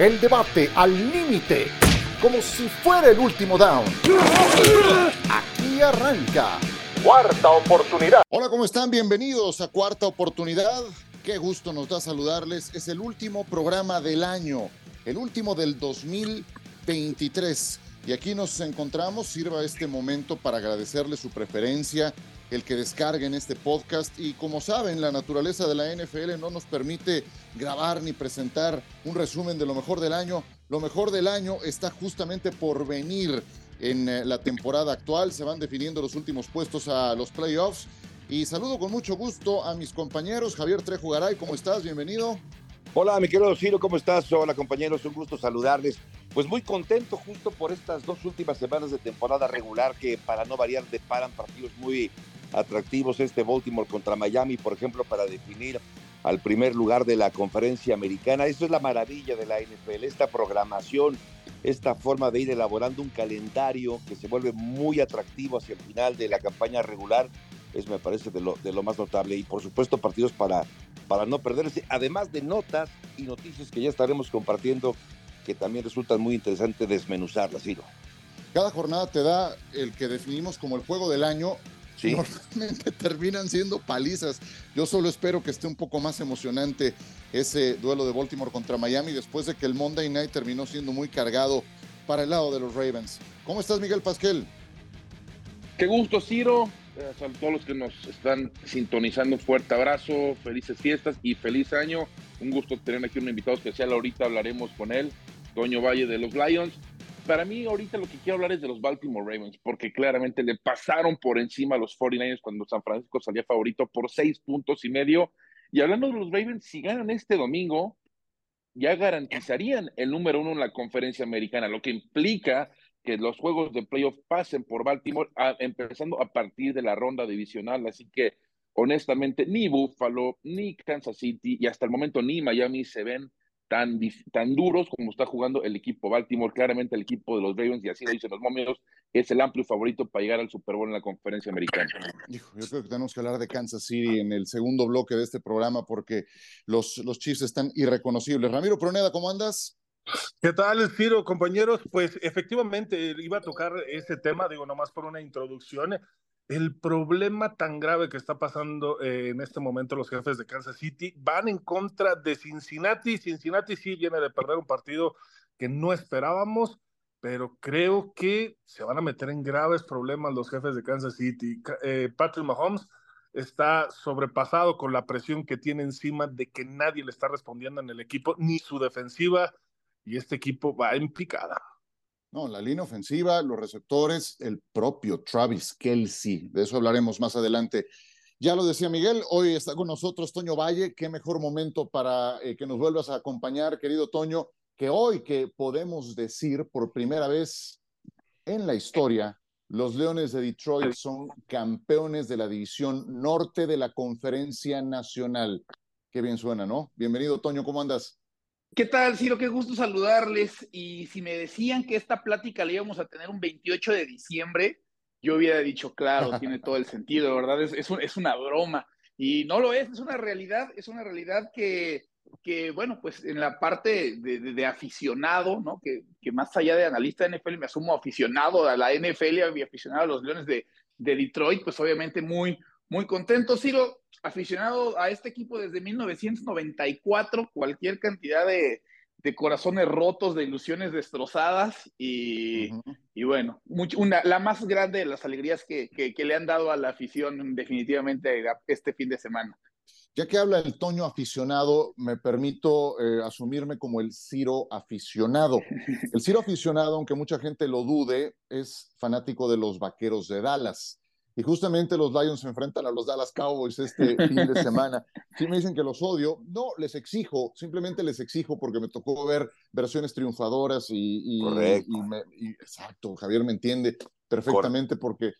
El debate al límite, como si fuera el último down. Aquí arranca. Cuarta oportunidad. Hola, ¿cómo están? Bienvenidos a Cuarta Oportunidad. Qué gusto nos da saludarles. Es el último programa del año, el último del 2023. Y aquí nos encontramos. Sirva este momento para agradecerle su preferencia, el que descarguen este podcast. Y como saben, la naturaleza de la NFL no nos permite grabar ni presentar un resumen de lo mejor del año. Lo mejor del año está justamente por venir en eh, la temporada actual. Se van definiendo los últimos puestos a los playoffs. Y saludo con mucho gusto a mis compañeros. Javier Trejo Garay, ¿cómo estás? Bienvenido. Hola, mi querido Ciro, ¿cómo estás? Hola, compañeros, un gusto saludarles. Pues muy contento justo por estas dos últimas semanas de temporada regular que para no variar deparan partidos muy atractivos. Este Baltimore contra Miami, por ejemplo, para definir al primer lugar de la conferencia americana. Eso es la maravilla de la NFL, esta programación, esta forma de ir elaborando un calendario que se vuelve muy atractivo hacia el final de la campaña regular es me parece de lo, de lo más notable. Y por supuesto partidos para, para no perderse, además de notas y noticias que ya estaremos compartiendo que también resultan muy interesantes desmenuzarlas, Ciro. Cada jornada te da el que definimos como el juego del año. Sí. Normalmente terminan siendo palizas. Yo solo espero que esté un poco más emocionante ese duelo de Baltimore contra Miami después de que el Monday Night terminó siendo muy cargado para el lado de los Ravens. ¿Cómo estás, Miguel Pasquel? Qué gusto, Ciro. Eh, a todos los que nos están sintonizando, fuerte abrazo, felices fiestas y feliz año. Un gusto tener aquí un invitado especial. Ahorita hablaremos con él, Toño Valle de los Lions. Para mí, ahorita lo que quiero hablar es de los Baltimore Ravens, porque claramente le pasaron por encima a los 49ers cuando San Francisco salía favorito por seis puntos y medio. Y hablando de los Ravens, si ganan este domingo, ya garantizarían el número uno en la conferencia americana, lo que implica que los juegos de playoff pasen por Baltimore, empezando a partir de la ronda divisional. Así que, honestamente, ni Buffalo, ni Kansas City y hasta el momento ni Miami se ven tan, tan duros como está jugando el equipo Baltimore. Claramente el equipo de los Ravens, y así lo dicen los momios, es el amplio favorito para llegar al Super Bowl en la conferencia americana. yo creo que tenemos que hablar de Kansas City en el segundo bloque de este programa porque los, los Chiefs están irreconocibles. Ramiro Proneda, ¿cómo andas? ¿Qué tal, Ciro, compañeros? Pues efectivamente iba a tocar ese tema, digo, nomás por una introducción. El problema tan grave que está pasando eh, en este momento los jefes de Kansas City van en contra de Cincinnati. Cincinnati sí viene de perder un partido que no esperábamos, pero creo que se van a meter en graves problemas los jefes de Kansas City. Eh, Patrick Mahomes está sobrepasado con la presión que tiene encima de que nadie le está respondiendo en el equipo, ni su defensiva y este equipo va en picada. No, la línea ofensiva, los receptores, el propio Travis Kelsey, de eso hablaremos más adelante. Ya lo decía Miguel, hoy está con nosotros Toño Valle, qué mejor momento para eh, que nos vuelvas a acompañar, querido Toño, que hoy que podemos decir por primera vez en la historia, los Leones de Detroit son campeones de la división norte de la Conferencia Nacional. Qué bien suena, ¿no? Bienvenido, Toño, ¿cómo andas? ¿Qué tal, Ciro? Qué gusto saludarles. Y si me decían que esta plática la íbamos a tener un 28 de diciembre, yo hubiera dicho, claro, tiene todo el sentido, ¿verdad? Es, es, una broma. Y no lo es, es una realidad, es una realidad que, que bueno, pues en la parte de, aficionado, ¿no? Que, que, más allá de analista de NFL, me asumo aficionado a la NFL y aficionado a los Leones de, de Detroit, pues obviamente muy, muy contento, Ciro, aficionado a este equipo desde 1994, cualquier cantidad de, corazones rotos, de ilusiones destrozadas y, bueno, una, la más grande de las alegrías que, le han dado a la afición definitivamente este fin de semana. Ya que habla el Toño aficionado, me permito eh, asumirme como el Ciro aficionado. El Ciro aficionado, aunque mucha gente lo dude, es fanático de los Vaqueros de Dallas. Y justamente los Lions se enfrentan a los Dallas Cowboys este fin de semana. Si me dicen que los odio, no, les exijo, simplemente les exijo porque me tocó ver versiones triunfadoras y, y, exacto, Javier me entiende perfectamente porque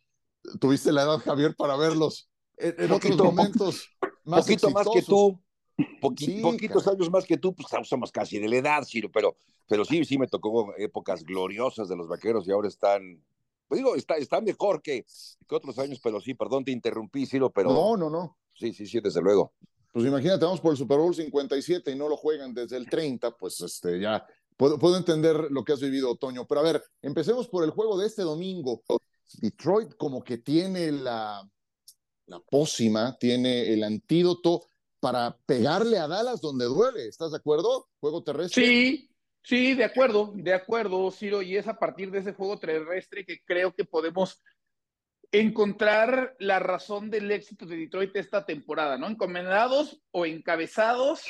tuviste la edad, Javier, para verlos en, otros momentos más Poquito más que tú, poquitos años más que tú, pues somos casi de la edad, Ciro, pero, pero sí, sí me tocó épocas gloriosas de los vaqueros y ahora están digo, está, está mejor que, que, otros años, pero sí, perdón, te interrumpí, Ciro, pero. No, no, no. Sí, sí, sí, desde luego. Pues imagínate, vamos por el Super Bowl 57 y no lo juegan desde el 30, pues este, ya puedo, entender lo que has vivido, Otoño, pero a ver, empecemos por el juego de este domingo. Detroit como que tiene la, la pócima, tiene el antídoto para pegarle a Dallas donde duele. ¿Estás de acuerdo? Juego terrestre. Sí, sí, de acuerdo, de acuerdo, Ciro. Y es a partir de ese juego terrestre que creo que podemos encontrar la razón del éxito de Detroit esta temporada, ¿no? Encomendados o encabezados,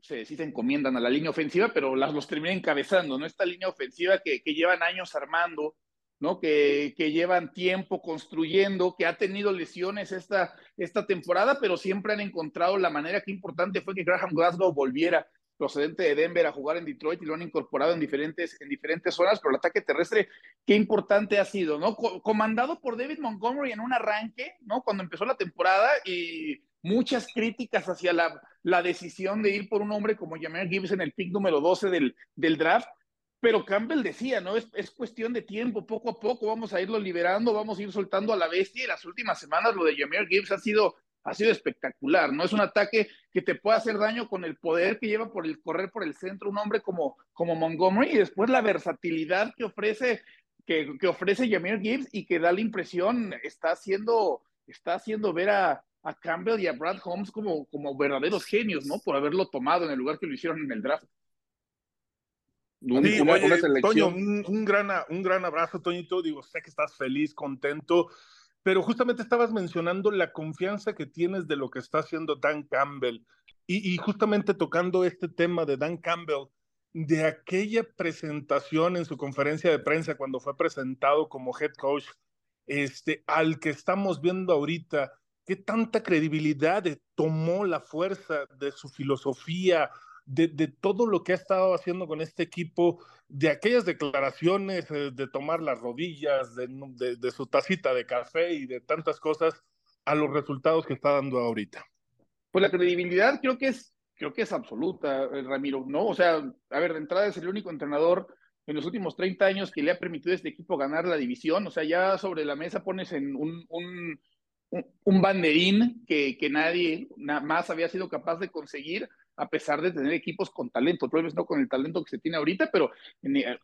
se, sí se encomiendan a la línea ofensiva, pero las los termina encabezando, ¿no? Esta línea ofensiva que, que llevan años armando, ¿no? Que, que, llevan tiempo construyendo, que ha tenido lesiones esta, esta temporada, pero siempre han encontrado la manera que importante fue que Graham Glasgow volviera procedente de Denver a jugar en Detroit y lo han incorporado en diferentes, en diferentes zonas, pero el ataque terrestre, qué importante ha sido, ¿no? comandado por David Montgomery en un arranque, ¿no? Cuando empezó la temporada y muchas críticas hacia la, la decisión de ir por un hombre como Jameer Gibbs en el pick número 12 del, del draft, pero Campbell decía, ¿no? Es, es, cuestión de tiempo, poco a poco vamos a irlo liberando, vamos a ir soltando a la bestia y las últimas semanas lo de Jameer Gibbs ha sido ha sido espectacular, ¿no? Es un ataque que te puede hacer daño con el poder que lleva por el correr por el centro un hombre como, como Montgomery y después la versatilidad que ofrece, que, que ofrece Jameer Gibbs y que da la impresión, está haciendo, está haciendo ver a, a Campbell y a Brad Holmes como, como verdaderos genios, ¿no? Por haberlo tomado en el lugar que lo hicieron en el draft. Toño, un, un, gran, un gran abrazo, Toñito. Digo, sé que estás feliz, contento pero justamente estabas mencionando la confianza que tienes de lo que está haciendo Dan Campbell y, justamente tocando este tema de Dan Campbell, de aquella presentación en su conferencia de prensa cuando fue presentado como head coach, este, al que estamos viendo ahorita, qué tanta credibilidad tomó la fuerza de su filosofía, de, todo lo que ha estado haciendo con este equipo, de aquellas declaraciones, eh, de tomar las rodillas, de, su tacita de café y de tantas cosas, a los resultados que está dando ahorita. Pues la credibilidad creo que es, creo que es absoluta, eh, Ramiro, ¿no? O sea, a ver, de entrada es el único entrenador en los últimos 30 años que le ha permitido a este equipo ganar la división. O sea, ya sobre la mesa pones en un, un, un banderín que, que nadie más había sido capaz de conseguir a pesar de tener equipos con talento, probablemente no con el talento que se tiene ahorita, pero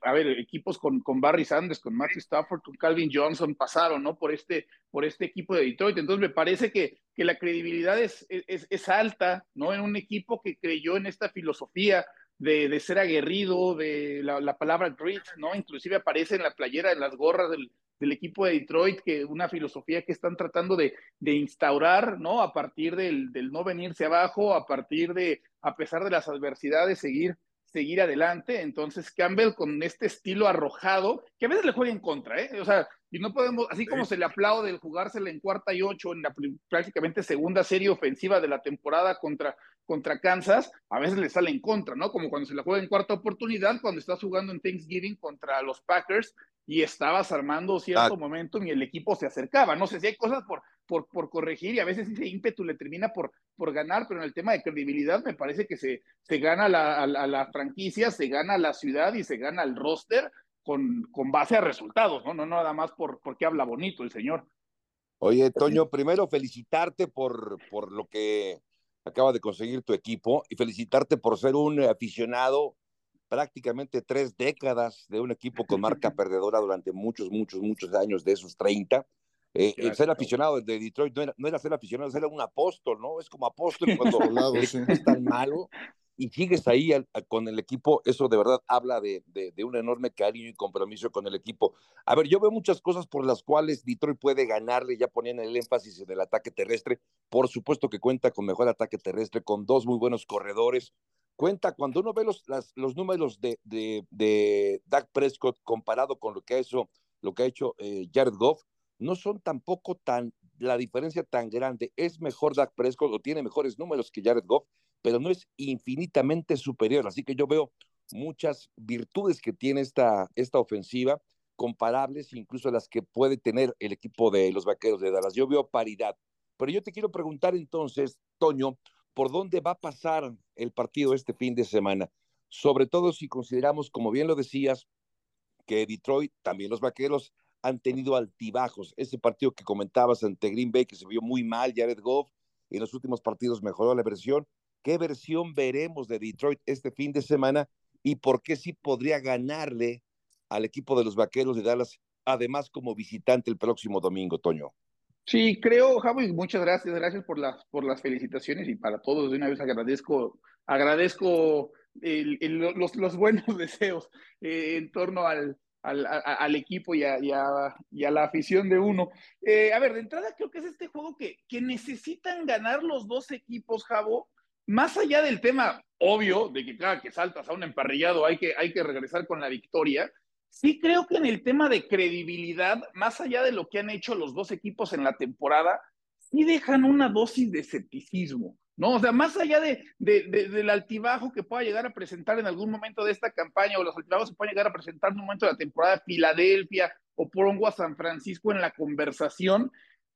a ver, equipos con, con Barry Sanders, con Matthew Stafford, con Calvin Johnson pasaron, ¿no? Por este, por este equipo de Detroit. Entonces me parece que, que la credibilidad es, es, es alta, ¿no? En un equipo que creyó en esta filosofía de, de, ser aguerrido, de la, la, palabra grit, ¿no? Inclusive aparece en la playera, en las gorras del, del equipo de Detroit, que una filosofía que están tratando de, de instaurar, ¿no? A partir del, del, no venirse abajo, a partir de, a pesar de las adversidades, seguir, seguir adelante. Entonces, Campbell con este estilo arrojado, que a veces le juega en contra, ¿eh? O sea, y no podemos, así como se le aplaude el jugársela en cuarta y ocho en la prácticamente segunda serie ofensiva de la temporada contra, contra Kansas, a veces le sale en contra, ¿no? Como cuando se le juega en cuarta oportunidad, cuando estás jugando en Thanksgiving contra los Packers y estabas armando cierto momento y el equipo se acercaba. No sé si hay cosas por, por, por corregir y a veces ese ímpetu le termina por, por ganar, pero en el tema de credibilidad me parece que se, se gana la, a, la franquicia, se gana la ciudad y se gana el roster con, con base a resultados, ¿no? No nada más por porque habla bonito el señor. Oye, Toño, primero felicitarte por, por lo que acaba de conseguir tu equipo y felicitarte por ser un aficionado prácticamente tres décadas de un equipo con marca perdedora durante muchos, muchos, muchos años de esos 30. Eh, el ser aficionado de Detroit no era, no era, ser aficionado, era un apóstol, ¿no? Es como apóstol cuando es tan malo y sigues ahí con el equipo, eso de verdad habla de, de, de, un enorme cariño y compromiso con el equipo. A ver, yo veo muchas cosas por las cuales Detroit puede ganarle, ya ponían el énfasis en el ataque terrestre, por supuesto que cuenta con mejor ataque terrestre, con dos muy buenos corredores, cuenta cuando uno ve los, las, los números de, de, de Dak Prescott comparado con lo que ha hecho, lo que ha hecho eh, Jared Goff, no son tampoco tan, la diferencia tan grande. Es mejor Dak Prescott o tiene mejores números que Jared Goff, pero no es infinitamente superior. Así que yo veo muchas virtudes que tiene esta, esta ofensiva, comparables incluso a las que puede tener el equipo de los Vaqueros de Dallas. Yo veo paridad. Pero yo te quiero preguntar entonces, Toño, por dónde va a pasar el partido este fin de semana. Sobre todo si consideramos, como bien lo decías, que Detroit, también los vaqueros, han tenido altibajos. Ese partido que comentabas ante Green Bay, que se vio muy mal, Jared Goff, en los últimos partidos mejoró la versión. ¿Qué versión veremos de Detroit este fin de semana? y por qué sí podría ganarle al equipo de los Vaqueros de Dallas, además como visitante el próximo domingo, Toño. Sí, creo, Javi, muchas gracias, gracias por las, por las felicitaciones y para todos de una vez agradezco, agradezco los, los, buenos deseos eh, en torno al, al, al equipo y a, y, a, la afición de uno. Eh, a ver, de entrada creo que es este juego que, que necesitan ganar los dos equipos, Javo, más allá del tema obvio de que cada que saltas a un emparrillado hay que, hay que regresar con la victoria, sí creo que en el tema de credibilidad, más allá de lo que han hecho los dos equipos en la temporada, sí dejan una dosis de escepticismo. ¿no? O sea, más allá de, del altibajo que pueda llegar a presentar en algún momento de esta campaña o los altibajos que puedan llegar a presentar en un momento de la temporada Filadelfia o pongo a San Francisco en la conversación,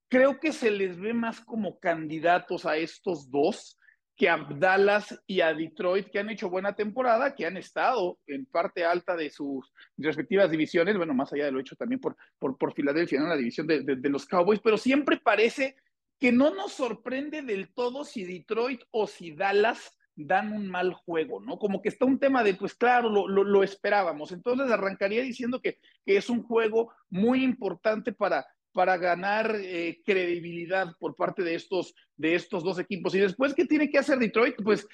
creo que se les ve más como candidatos a estos dos que a Dallas y a Detroit, que han hecho buena temporada, que han estado en parte alta de sus respectivas divisiones, bueno, más allá de lo hecho también por, por, por Filadelfia, en la división de, de, los Cowboys, pero siempre parece que no nos sorprende del todo si Detroit o si Dallas dan un mal juego, ¿no? Como que está un tema de, pues claro, lo, lo, esperábamos. Entonces arrancaría diciendo que, que, es un juego muy importante para, para ganar eh, credibilidad por parte de estos, de estos dos equipos. Y después, ¿qué tiene que hacer Detroit? Pues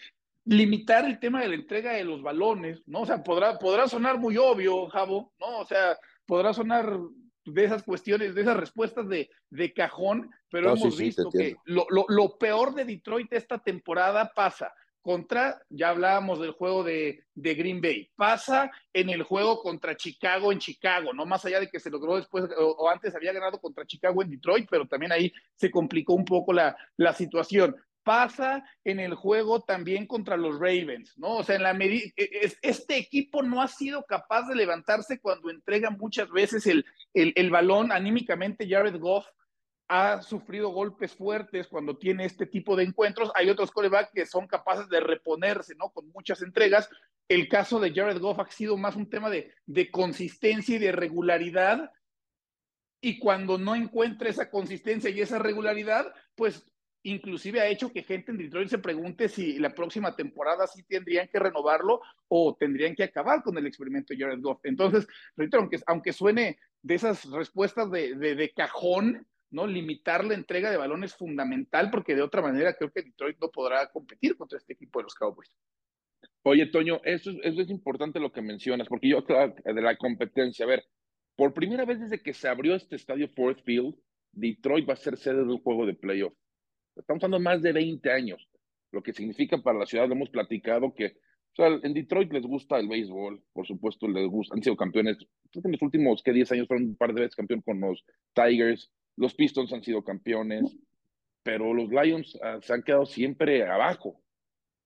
limitar el tema de la entrega de los balones, ¿no? O sea, podrá, podrá sonar muy obvio, Javo, ¿no? O sea, podrá sonar de esas cuestiones, de esas respuestas de, de cajón, pero hemos visto que lo, lo, lo, peor de Detroit esta temporada pasa contra, ya hablábamos del juego de, de, Green Bay, pasa en el juego contra Chicago en Chicago, no más allá de que se logró después, o, antes había ganado contra Chicago en Detroit, pero también ahí se complicó un poco la, la situación pasa en el juego también contra los Ravens, ¿no? O sea, en la medida, e, este equipo no ha sido capaz de levantarse cuando entrega muchas veces el, el, el balón anímicamente. Jared Goff ha sufrido golpes fuertes cuando tiene este tipo de encuentros. Hay otros corebacks que son capaces de reponerse, ¿no? Con muchas entregas. El caso de Jared Goff ha sido más un tema de, de consistencia y de regularidad. Y cuando no encuentra esa consistencia y esa regularidad, pues inclusive ha hecho que gente en Detroit se pregunte si la próxima temporada sí tendrían que renovarlo o tendrían que acabar con el experimento de Jared Goff. Entonces, aunque, aunque suene de esas respuestas de, de, cajón, ¿no? Limitar la entrega de balones es fundamental porque de otra manera creo que Detroit no podrá competir contra este equipo de los Cowboys. Oye, Toño, eso, es importante lo que mencionas, porque yo, de la competencia, a ver, por primera vez desde que se abrió este estadio Ford Field, Detroit va a ser sede de un juego de playoff. Estamos hablando más de 20 años, lo que significa para la ciudad, lo hemos platicado que o en Detroit les gusta el béisbol, por supuesto, les gusta, han sido campeones, en los últimos que 10 años fueron un par de veces campeón con los Tigers, los Pistons han sido campeones, pero los Lions ah, se han quedado siempre abajo.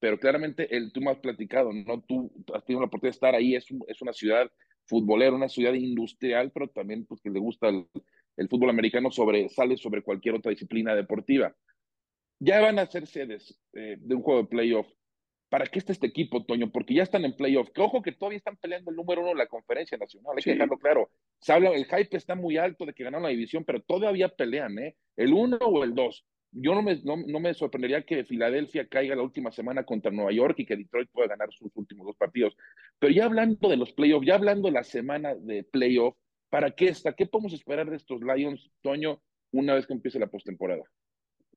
Pero claramente el, tú has platicado, ¿no? Tú has tenido la oportunidad de estar ahí, es, es una ciudad futbolera, una ciudad industrial, pero también pues que le gusta el, el fútbol americano sobresale sobre cualquier otra disciplina deportiva ya van a ser sedes eh, de un juego de playoff. ¿Para qué está este equipo, Toño? Porque ya están en playoff. Que ojo que todavía están peleando el número uno de la conferencia nacional. Hay que dejarlo claro. Se habla, el hype está muy alto de que ganaron la división, pero todavía pelean, ¿eh? El uno o el dos. Yo no me, no, no me sorprendería que Filadelfia caiga la última semana contra Nueva York y que Detroit pueda ganar sus últimos dos partidos. Pero ya hablando de los playoffs, ya hablando de la semana de playoff, ¿para qué está? ¿Qué podemos esperar de estos Lions, Toño, una vez que empiece la postemporada?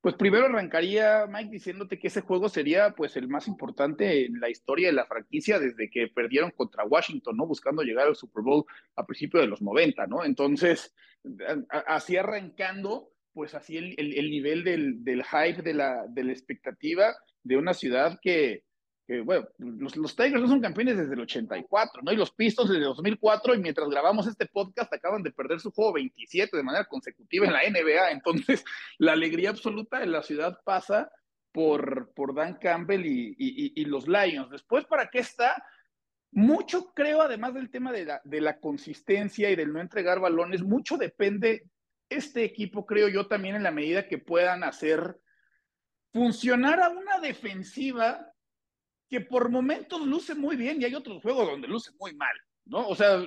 Pues primero arrancaría, Mike, diciéndote que ese juego sería pues el más importante en la historia de la franquicia desde que perdieron contra Washington, ¿no? Buscando llegar al Super Bowl a principios de los 90, ¿no? Entonces, así arrancando, pues así el, el, nivel del, del, hype, de la, de la expectativa de una ciudad que, que bueno, los, Tigers no son campeones desde el 84, ¿no? Y los Pistons desde el 2004, y mientras grabamos este podcast acaban de perder su juego 27 de manera consecutiva en la NBA. Entonces, la alegría absoluta de la ciudad pasa por, por Dan Campbell y, y, y los Lions. Después, ¿para qué está? Mucho creo, además del tema de la, de la consistencia y del no entregar balones, mucho depende este equipo, creo yo, también en la medida que puedan hacer funcionar a una defensiva que por momentos luce muy bien y hay otros juegos donde luce muy mal, ¿no? O sea,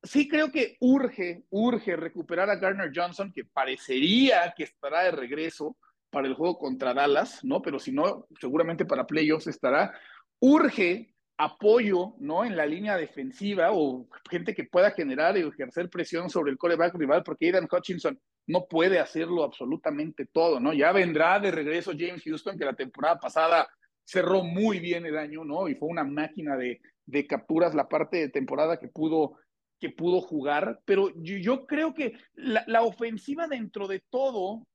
sí creo que urge, urge recuperar a Garner Johnson, que parecería que estará de regreso para el juego contra Dallas, ¿no? Pero si no, seguramente para playoffs estará. Urge apoyo, ¿no? En la línea defensiva o gente que pueda generar y ejercer presión sobre el coreback rival, porque Aidan Hutchinson no puede hacerlo absolutamente todo, ¿no? Ya vendrá de regreso James Houston, que la temporada pasada cerró muy bien el año, ¿no? Y fue una máquina de, de capturas la parte de temporada que pudo, que pudo jugar, pero yo, creo que la, la, ofensiva dentro de todo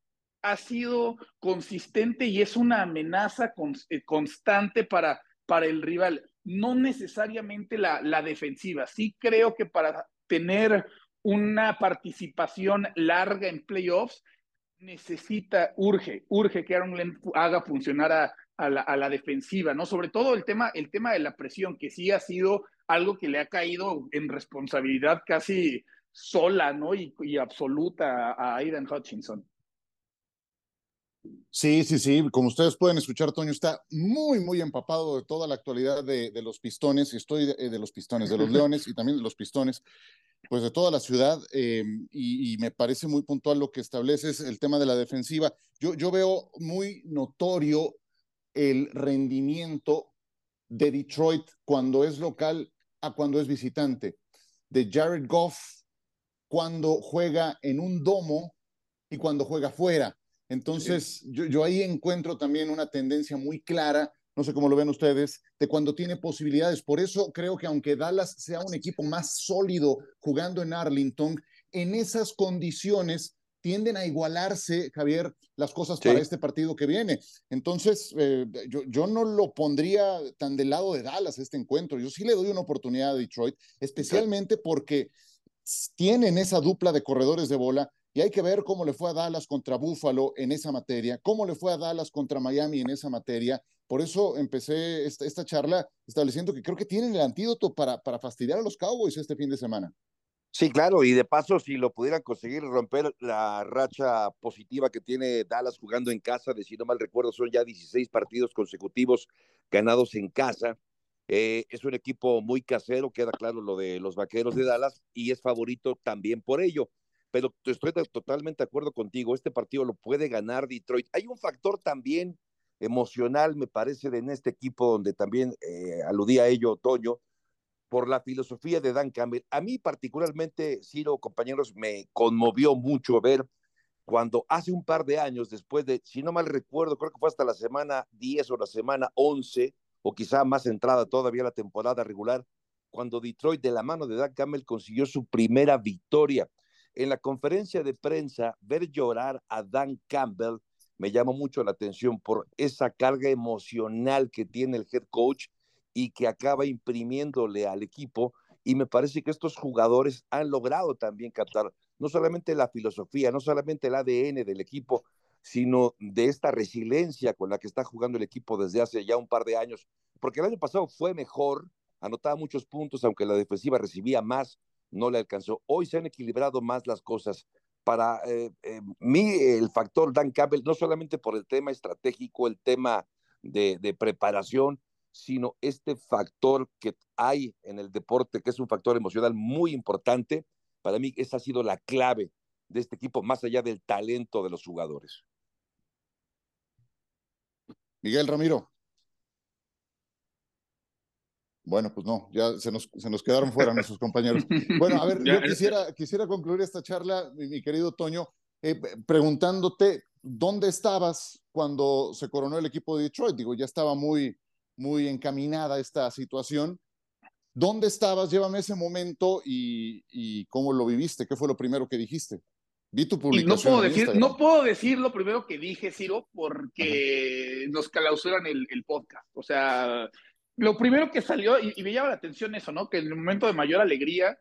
ha sido consistente y es una amenaza eh, constante para, para el rival no necesariamente la, la defensiva. Sí creo que para tener una participación larga en playoffs, necesita, urge, urge que Aaron Glenn haga funcionar a, a, la, defensiva, ¿no? Sobre todo el tema, el tema de la presión, que sí ha sido algo que le ha caído en responsabilidad casi sola, ¿no? Y, absoluta a Aidan Hutchinson. Sí, sí, sí. Como ustedes pueden escuchar, Toño está muy, muy empapado de toda la actualidad de, de los pistones. Estoy de, de, los pistones, de los leones y también de los pistones, pues de toda la ciudad. Eh, y, y, me parece muy puntual lo que estableces, el tema de la defensiva. Yo, yo veo muy notorio el rendimiento de Detroit cuando es local a cuando es visitante. De Jared Goff cuando juega en un domo y cuando juega fuera entonces, yo, yo, ahí encuentro también una tendencia muy clara, no sé cómo lo ven ustedes, de cuando tiene posibilidades. Por eso creo que aunque Dallas sea un equipo más sólido jugando en Arlington, en esas condiciones tienden a igualarse, Javier, las cosas sí. para este partido que viene. Entonces, eh, yo, yo, no lo pondría tan del lado de Dallas este encuentro. Yo sí le doy una oportunidad a Detroit, especialmente porque tienen esa dupla de corredores de bola y hay que ver cómo le fue a Dallas contra Buffalo en esa materia, cómo le fue a Dallas contra Miami en esa materia. Por eso empecé esta, esta charla estableciendo que creo que tienen el antídoto para, para fastidiar a los Cowboys este fin de semana. Sí, claro, y de paso, si lo pudieran conseguir romper la racha positiva que tiene Dallas jugando en casa, de si no mal recuerdo, son ya 16 partidos consecutivos ganados en casa. Eh, es un equipo muy casero, queda claro lo de los vaqueros de Dallas, y es favorito también por ello pero estoy totalmente de acuerdo contigo, este partido lo puede ganar Detroit. Hay un factor también emocional, me parece, en este equipo donde también eh, aludía a ello Toño, por la filosofía de Dan Campbell. A mí particularmente, Ciro, compañeros, me conmovió mucho ver cuando hace un par de años, después de, si no mal recuerdo, creo que fue hasta la semana 10 o la semana 11, o quizá más entrada todavía la temporada regular, cuando Detroit de la mano de Dan Campbell consiguió su primera victoria en la conferencia de prensa, ver llorar a Dan Campbell me llamó mucho la atención por esa carga emocional que tiene el head coach y que acaba imprimiéndole al equipo. Y me parece que estos jugadores han logrado también captar no solamente la filosofía, no solamente el ADN del equipo, sino de esta resiliencia con la que está jugando el equipo desde hace ya un par de años, porque el año pasado fue mejor, anotaba muchos puntos, aunque la defensiva recibía más, no le alcanzó. Hoy se han equilibrado más las cosas. Para eh, eh, mí, el factor Dan Campbell, no solamente por el tema estratégico, el tema de, de, preparación, sino este factor que hay en el deporte, que es un factor emocional muy importante, para mí esa ha sido la clave de este equipo, más allá del talento de los jugadores. Miguel Ramiro. Bueno, pues no, ya se nos, se nos quedaron fuera nuestros compañeros. Bueno, a ver, yo quisiera, quisiera concluir esta charla, mi, mi querido Toño, eh, preguntándote dónde estabas cuando se coronó el equipo de Detroit. Digo, ya estaba muy, muy encaminada esta situación. ¿Dónde estabas? Llévame ese momento y, y cómo lo viviste. ¿Qué fue lo primero que dijiste? Vi tu publicación. Y no puedo, decir, no puedo decir lo primero que dije, Ciro, porque Ajá. nos clausuran el, el podcast. O sea, lo primero que salió, y, y, me llama la atención eso, ¿no? Que en el momento de mayor alegría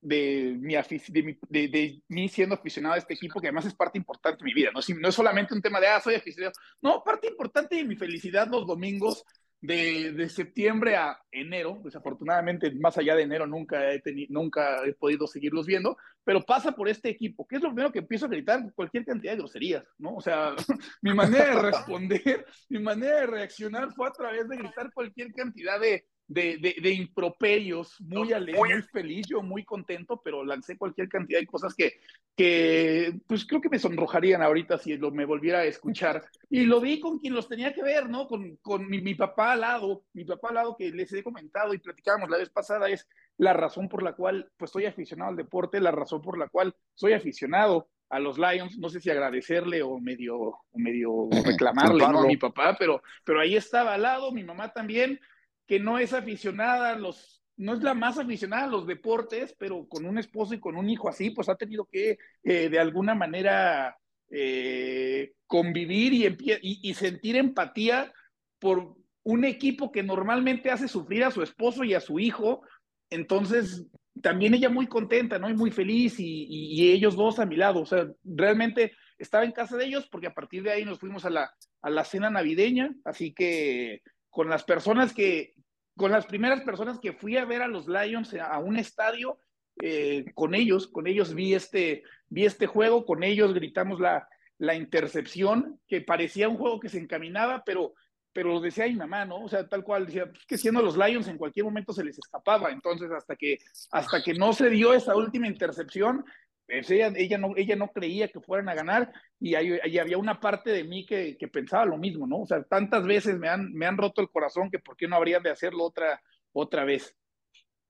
de mi, de, mi, de, de mí siendo aficionado a este equipo, que además es parte importante de mi vida, ¿no? Si, no es solamente un tema de, ah, soy aficionado. No, parte importante de mi felicidad los domingos de, de, septiembre a enero, desafortunadamente más allá de enero nunca he, tenido, nunca he podido seguirlos viendo, pero pasa por este equipo, que es lo primero que empiezo a gritar cualquier cantidad de groserías, ¿no? O sea, mi manera de responder, mi manera de reaccionar fue a través de gritar cualquier cantidad de, de, de, improperios, muy alegre, muy feliz, yo muy contento, pero lancé cualquier cantidad de cosas que, que pues creo que me sonrojarían ahorita si lo, me volviera a escuchar. Y lo vi con quien los tenía que ver, ¿no? Con, con mi, mi, papá al lado, mi papá al lado que les he comentado y platicábamos la vez pasada, es la razón por la cual pues soy aficionado al deporte, la razón por la cual soy aficionado a los Lions, no sé si agradecerle o medio, o medio reclamarle ¿no? a mi papá, pero, pero ahí estaba al lado, mi mamá también, que no es aficionada a los, no es la más aficionada a los deportes, pero con un esposo y con un hijo así, pues ha tenido que eh, de alguna manera eh, convivir y, y, sentir empatía por un equipo que normalmente hace sufrir a su esposo y a su hijo. Entonces, también ella muy contenta, ¿no? Y muy feliz y, y, ellos dos a mi lado. O sea, realmente estaba en casa de ellos porque a partir de ahí nos fuimos a la, a la cena navideña. Así que con las personas que, con las primeras personas que fui a ver a los Lions a un estadio, eh, con ellos, con ellos vi este, vi este juego, con ellos gritamos la, la intercepción, que parecía un juego que se encaminaba, pero, pero decía mi mamá, ¿no? O sea, tal cual, decía, pues que siendo los Lions en cualquier momento se les escapaba, entonces hasta que, hasta que no se dio esa última intercepción, pues ella, ella, no, ella no creía que fueran a ganar y ahí, había una parte de mí que, que, pensaba lo mismo, ¿no? O sea, tantas veces me han, me han roto el corazón que por qué no habrían de hacerlo otra, otra vez.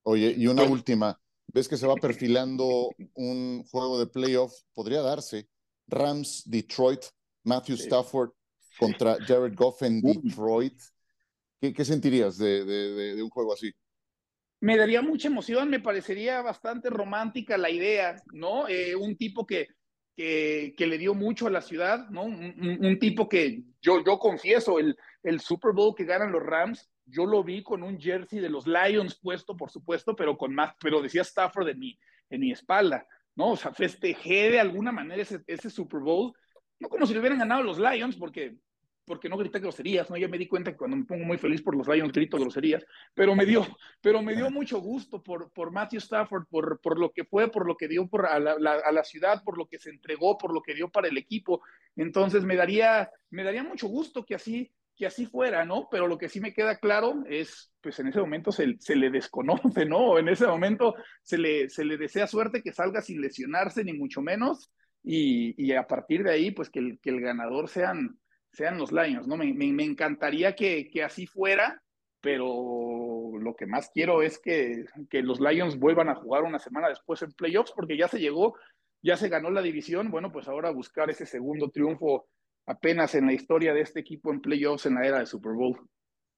Oye, y una última, ¿ves que se va perfilando un juego de playoff? Podría darse. Rams, Detroit, Matthew Stafford contra Jared Goff en Detroit. ¿Qué, qué sentirías de, de, de un juego así? Me daría mucha emoción, me parecería bastante romántica la idea, ¿no? Eh, un tipo que, que, que, le dio mucho a la ciudad, ¿no? Un, tipo que yo, yo confieso, el, el Super Bowl que ganan los Rams, yo lo vi con un jersey de los Lions puesto, por supuesto, pero con pero decía Stafford en mi, en mi espalda, ¿no? O sea, festejé de alguna manera ese, ese Super Bowl, no como si le hubieran ganado los Lions, porque porque no grité groserías, ¿no? Ya me di cuenta que cuando me pongo muy feliz por los Lions grito groserías, pero me dio, pero me dio mucho gusto por, por Matthew Stafford, por, por lo que fue, por lo que dio por a la, a la, ciudad, por lo que se entregó, por lo que dio para el equipo. Entonces me daría, me daría mucho gusto que así, que así fuera, ¿no? Pero lo que sí me queda claro es, pues en ese momento se, se le desconoce, ¿no? En ese momento se le, se le desea suerte que salga sin lesionarse, ni mucho menos. Y, y a partir de ahí, pues que el, que el ganador sean, sean los Lions, ¿no? Me, me, encantaría que, que, así fuera, pero lo que más quiero es que, que, los Lions vuelvan a jugar una semana después en playoffs, porque ya se llegó, ya se ganó la división, bueno, pues ahora buscar ese segundo triunfo apenas en la historia de este equipo en playoffs en la era de Super Bowl.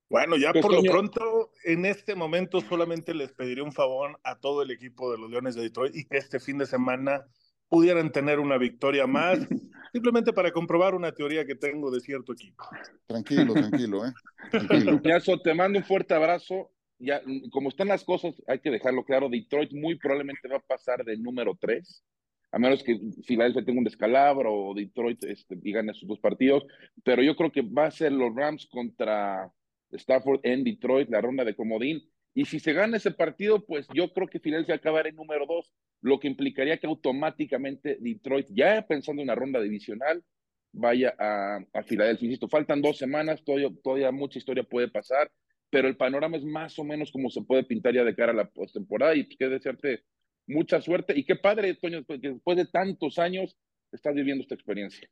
Bueno, ya por lo pronto, en este momento solamente les pediré un favor a todo el equipo de los Leones de Detroit y que este fin de semana pudieran tener una victoria más, simplemente para comprobar una teoría que tengo de cierto equipo. Tranquilo, tranquilo, ¿eh? Tranquilo. te mando un fuerte abrazo. Ya, como están las cosas, hay que dejarlo claro, Detroit muy probablemente va a pasar de número 3, a menos que Filadelfia tenga un descalabro o Detroit este, y gane sus dos partidos, pero yo creo que va a ser los Rams contra Stafford en Detroit, la ronda de comodín, y si se gana ese partido, pues yo creo que Filadelfia acabará en número dos, lo que implicaría que automáticamente Detroit, ya pensando en una ronda divisional, vaya a, a Filadelfia. Insisto, faltan dos semanas, todavía, todavía mucha historia puede pasar, pero el panorama es más o menos como se puede pintar ya de cara a la postemporada y pues que desearte mucha suerte. Y qué padre, Toño, que después de tantos años estás viviendo esta experiencia.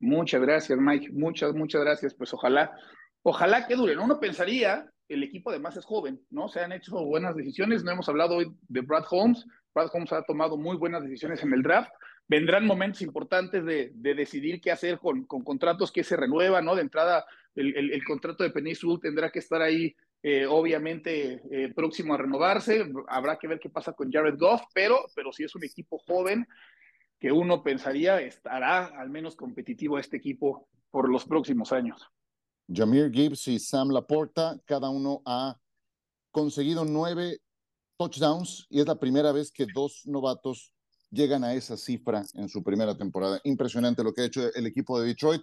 Muchas gracias, Mike. Muchas, muchas gracias. Pues ojalá, ojalá que dure. ¿no? Uno pensaría el equipo además es joven, ¿no? Se han hecho buenas decisiones, no hemos hablado hoy de Brad Holmes, Brad Holmes ha tomado muy buenas decisiones en el draft, vendrán momentos importantes de, de decidir qué hacer con, con, contratos que se renuevan, ¿no? De entrada, el, contrato de Penny tendrá que estar ahí, eh, obviamente, eh, próximo a renovarse, habrá que ver qué pasa con Jared Goff, pero, pero si es un equipo joven, que uno pensaría estará al menos competitivo este equipo por los próximos años. Jameer Gibbs y Sam Laporta, cada uno ha conseguido nueve touchdowns y es la primera vez que dos novatos llegan a esa cifra en su primera temporada. Impresionante lo que ha hecho el equipo de Detroit.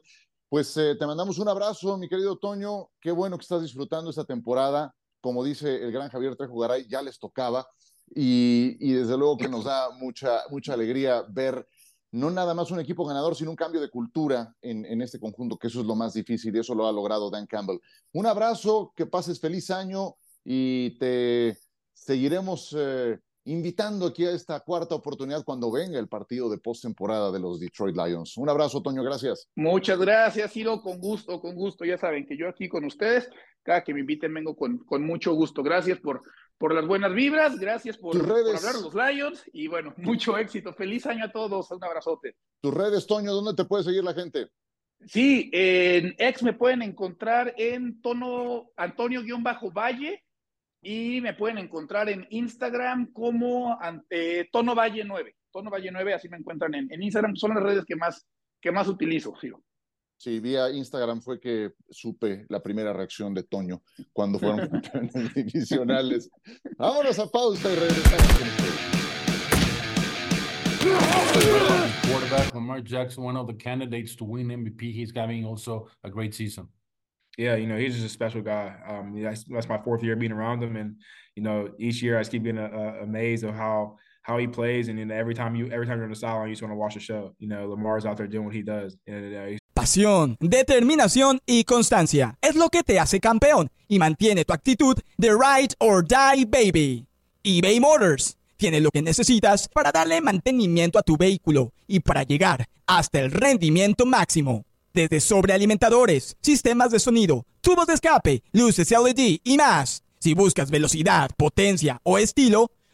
Pues eh, te mandamos un abrazo, mi querido Toño. Qué bueno que estás disfrutando esta temporada. Como dice el gran Javier Trejo Garay, ya les tocaba. Y, y desde luego que nos da mucha, mucha alegría ver no nada más un equipo ganador, sino un cambio de cultura en, en, este conjunto, que eso es lo más difícil y eso lo ha logrado Dan Campbell. Un abrazo, que pases feliz año y te seguiremos eh, invitando aquí a esta cuarta oportunidad cuando venga el partido de postemporada de los Detroit Lions. Un abrazo, Toño, gracias. Muchas gracias, Ciro, con gusto, con gusto. Ya saben que yo aquí con ustedes, cada que me inviten vengo con, con mucho gusto. Gracias por, por las buenas vibras, gracias por, por hablar los Lions y bueno, mucho éxito. Feliz año a todos, un abrazote. Tus redes, Toño, ¿dónde te puede seguir la gente? Sí, en ex me pueden encontrar en tono Antonio-Valle y me pueden encontrar en Instagram como ante Tono Valle 9. Tono Valle 9, así me encuentran en, en Instagram. Son las redes que más, que más utilizo, sí. Sí, vía Instagram fue que supe la primera reacción de Toño cuando fueron campeones divisionales. Vámonos a pausa y regresamos Quarterback Lamar Jackson, one of the candidates to win MVP. He's having also a great season. Yeah, you know, he's just a special guy. Um, that's, that's my fourth year being around him, and you know, each year I just keep getting uh, uh, amazed of how how he plays, and then every time you every time you're on the sideline, you just want to watch the show. You know, Lamar's out there doing what he does. Pasión, determinación y constancia es lo que te hace campeón y mantiene tu actitud de ride or die, baby. eBay Motors tiene lo que necesitas para darle mantenimiento a tu vehículo y para llegar hasta el rendimiento máximo. Desde sobrealimentadores, sistemas de sonido, tubos de escape, luces LED y más. Si buscas velocidad, potencia o estilo,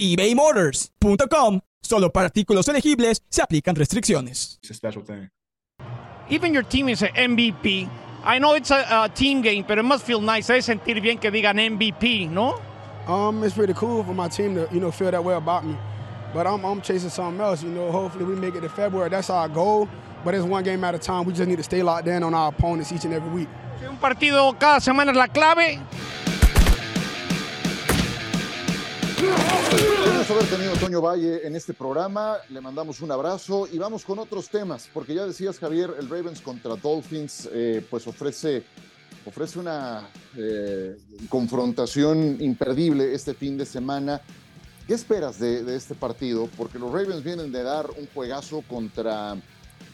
ebaymotors.com. Solo para artículos elegibles se aplican restricciones. It's a special thing. Even your team is an MVP. I know it's a, a team game, but it must feel nice. Debe sentir bien que digan MVP, ¿no? Um, it's really cool for my team to, you know, feel that way about me. But I'm, I'm chasing something else. You know, hopefully we make it to February. That's our goal. But it's one game at a time. We just need to stay locked in on our opponents each and every week. Un partido cada semana es la clave. Haber tenido Toño Valle en este programa. Le mandamos un abrazo y vamos con otros temas, porque ya decías, Javier, el Ravens contra Dolphins, eh, pues ofrece, ofrece una eh, confrontación imperdible este fin de semana. ¿Qué esperas de, de, este partido? Porque los Ravens vienen de dar un juegazo contra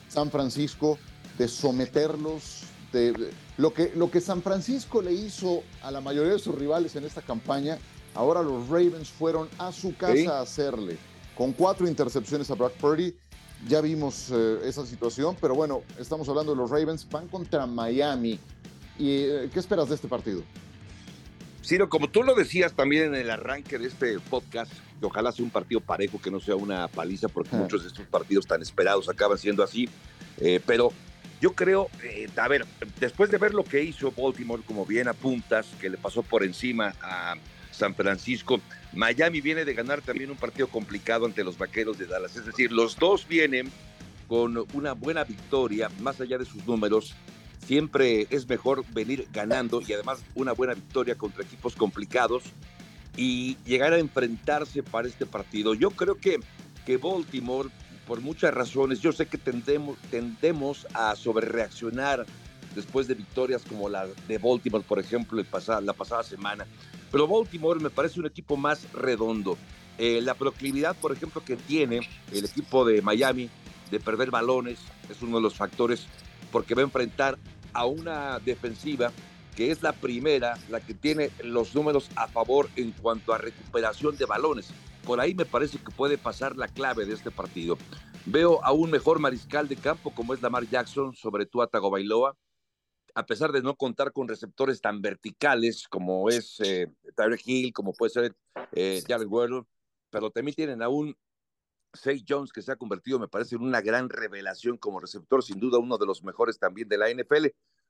San Francisco, de someterlos, de, de lo, que, lo que San Francisco le hizo a la mayoría de sus rivales en esta campaña Ahora los Ravens fueron a su casa ¿Sí? a hacerle con cuatro intercepciones a Brock Purdy. Ya vimos eh, esa situación, pero bueno, estamos hablando de los Ravens, van contra Miami. ¿Y eh, qué esperas de este partido? Ciro, como tú lo decías también en el arranque de este podcast, que ojalá sea un partido parejo, que no sea una paliza, porque ah. muchos de estos partidos tan esperados acaban siendo así. Eh, pero yo creo, eh, a ver, después de ver lo que hizo Baltimore, como bien apuntas, que le pasó por encima a San Francisco. Miami viene de ganar también un partido complicado ante los Vaqueros de Dallas. Es decir, los dos vienen con una buena victoria, más allá de sus números. Siempre es mejor venir ganando y además una buena victoria contra equipos complicados y llegar a enfrentarse para este partido. Yo creo que, que Baltimore, por muchas razones, yo sé que tendemos, tendemos a sobrereaccionar después de victorias como la de Baltimore, por ejemplo, el la pasada semana. Pero Baltimore me parece un equipo más redondo. Eh, la proclividad, por ejemplo, que tiene el equipo de Miami de perder balones es uno de los factores porque va a enfrentar a una defensiva que es la primera, la que tiene los números a favor en cuanto a recuperación de balones. Por ahí me parece que puede pasar la clave de este partido. Veo a un mejor mariscal de campo como es Lamar Jackson sobre Tua Tagovailoa a pesar de no contar con receptores tan verticales como es eh, Tyreek Hill, como puede ser eh, Jared Wardle, pero también tienen a un Say Jones que se ha convertido, me parece, en una gran revelación como receptor, sin duda uno de los mejores también de la NFL.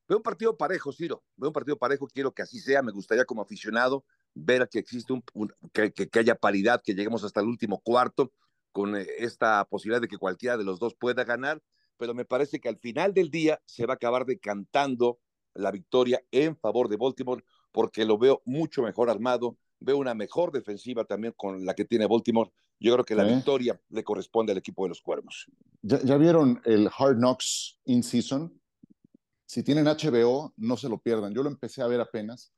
Veo un partido parejo, Ciro, veo un partido parejo, quiero que así sea, me gustaría como aficionado ver que existe un, un que, que, que, haya paridad, que lleguemos hasta el último cuarto con eh, esta posibilidad de que cualquiera de los dos pueda ganar pero me parece que al final del día se va a acabar decantando la victoria en favor de Baltimore porque lo veo mucho mejor armado, veo una mejor defensiva también con la que tiene Baltimore. Yo creo que la victoria le corresponde al equipo de los Cuervos. ¿Ya, vieron el Hard Knocks in season? Si tienen HBO, no se lo pierdan. Yo lo empecé a ver apenas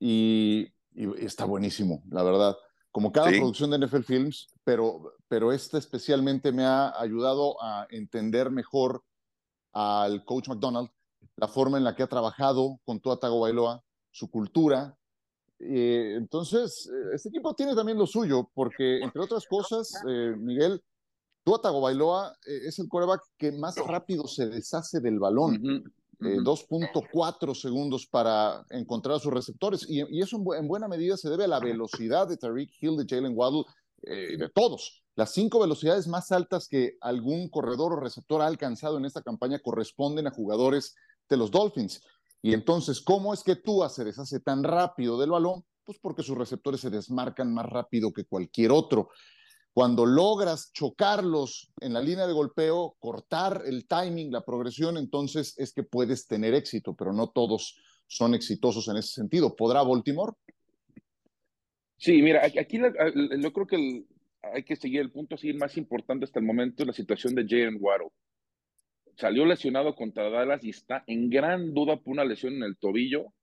y, está buenísimo, la verdad. Como cada producción de NFL Films, pero, pero este especialmente me ha ayudado a entender mejor al coach McDonald, la forma en la que ha trabajado con Tua Tagovailoa, su cultura, eh, entonces, eh, este equipo tiene también lo suyo, porque entre otras cosas, eh, Miguel, Tua Tagovailoa es el coreback que más rápido se deshace del balón. 2.4 segundos para encontrar a sus receptores. Y, eso en, buena medida se debe a la velocidad de Tariq Hill, de Jalen Waddle, de todos. Las cinco velocidades más altas que algún corredor o receptor ha alcanzado en esta campaña corresponden a jugadores de los Dolphins. Y entonces, ¿cómo es que Tua se deshace tan rápido del balón? Pues porque sus receptores se desmarcan más rápido que cualquier otro. Cuando logras chocarlos en la línea de golpeo, cortar el timing, la progresión, entonces es que puedes tener éxito, pero no todos son exitosos en ese sentido. ¿Podrá Baltimore? Sí, mira, aquí yo creo que hay que seguir el punto así más importante hasta el momento, la situación de Jalen Waddle salió lesionado contra Dallas y está en gran duda por una lesión en el tobillo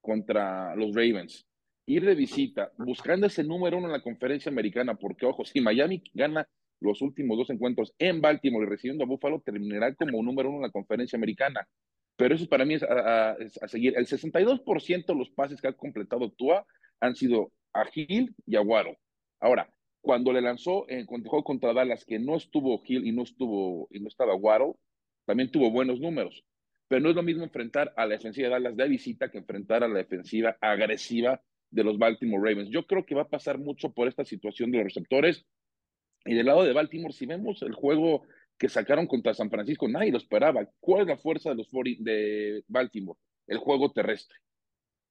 contra los Ravens. Ir de visita, buscando ese número uno en la conferencia americana, porque ojo, si Miami gana los últimos dos encuentros en Baltimore y recibiendo a Buffalo, terminará como número uno en la conferencia americana. Pero eso para mí es a, seguir. El 62% de los pases que ha completado Tua han sido a Hill y a Waddle. Ahora, cuando le lanzó en el juego contra Dallas, que no estuvo Hill y no estuvo y no estaba Waddle, también tuvo buenos números. Pero no es lo mismo enfrentar a la defensiva de Dallas de visita que enfrentar a la defensiva agresiva de los Baltimore Ravens. Yo creo que va a pasar mucho por esta situación de los receptores. Y del lado de Baltimore, si vemos el juego que sacaron contra San Francisco, nadie lo esperaba. ¿Cuál es la fuerza de los de Baltimore? El juego terrestre.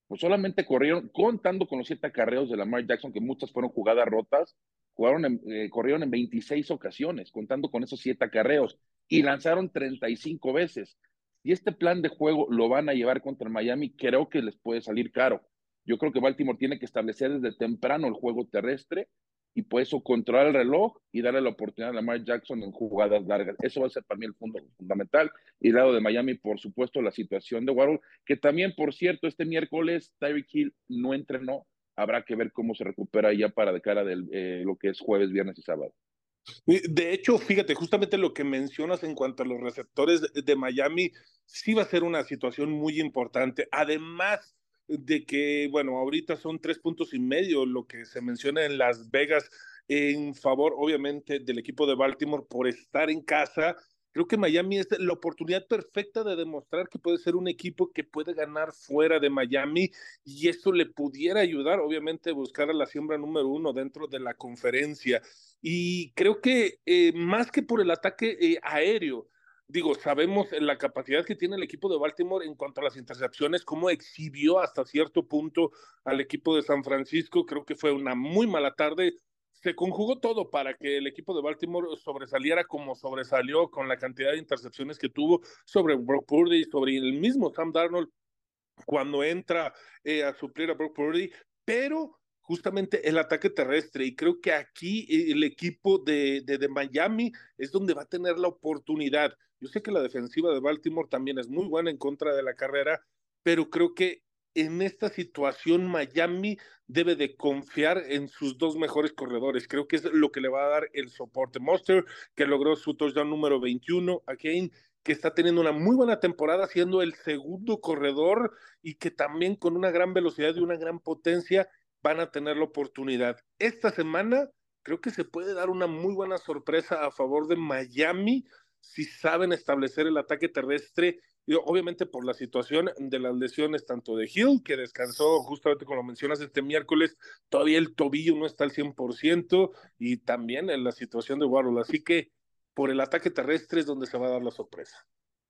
Pues solamente corrieron, contando con los siete acarreos de Lamar Jackson, que muchas fueron jugadas rotas, jugaron eh, corrieron en 26 ocasiones, contando con esos siete acarreos y lanzaron 35 veces. Si este plan de juego lo van a llevar contra Miami, creo que les puede salir caro. Yo creo que Baltimore tiene que establecer desde temprano el juego terrestre y por eso controlar el reloj y darle la oportunidad a Lamar Jackson en jugadas largas. Eso va a ser para mí el punto fundamental. Y lado de Miami, por supuesto, la situación de Warhol, que también, por cierto, este miércoles Tyreek Hill no entrenó. Habrá que ver cómo se recupera ya para de cara de eh, lo que es jueves, viernes y sábado. De hecho, fíjate, justamente lo que mencionas en cuanto a los receptores de Miami, sí va a ser una situación muy importante. Además de que, bueno, ahorita son tres puntos y medio lo que se menciona en Las Vegas en favor, obviamente, del equipo de Baltimore por estar en casa Creo que Miami es la oportunidad perfecta de demostrar que puede ser un equipo que puede ganar fuera de Miami y eso le pudiera ayudar, obviamente, a buscar a la siembra número uno dentro de la conferencia. Y creo que eh, más que por el ataque eh, aéreo, digo, sabemos la capacidad que tiene el equipo de Baltimore en cuanto a las intercepciones, cómo exhibió hasta cierto punto al equipo de San Francisco. Creo que fue una muy mala tarde se conjugó todo para que el equipo de Baltimore sobresaliera como sobresalió con la cantidad de intercepciones que tuvo sobre Brock Purdy, sobre el mismo Sam Darnold cuando entra eh, a suplir a Brock Purdy, pero justamente el ataque terrestre. Y creo que aquí eh, el equipo de, de, de, Miami es donde va a tener la oportunidad. Yo sé que la defensiva de Baltimore también es muy buena en contra de la carrera, pero creo que en esta situación Miami debe de confiar en sus dos mejores corredores. Creo que es lo que le va a dar el soporte. Monster, que logró su touchdown número 21, a Kane, que está teniendo una muy buena temporada, siendo el segundo corredor y que también con una gran velocidad y una gran potencia van a tener la oportunidad. Esta semana creo que se puede dar una muy buena sorpresa a favor de Miami si saben establecer el ataque terrestre obviamente por la situación de las lesiones tanto de Hill, que descansó justamente como mencionas este miércoles, todavía el tobillo no está al 100%, y también en la situación de Warhol. Así que por el ataque terrestre es donde se va a dar la sorpresa.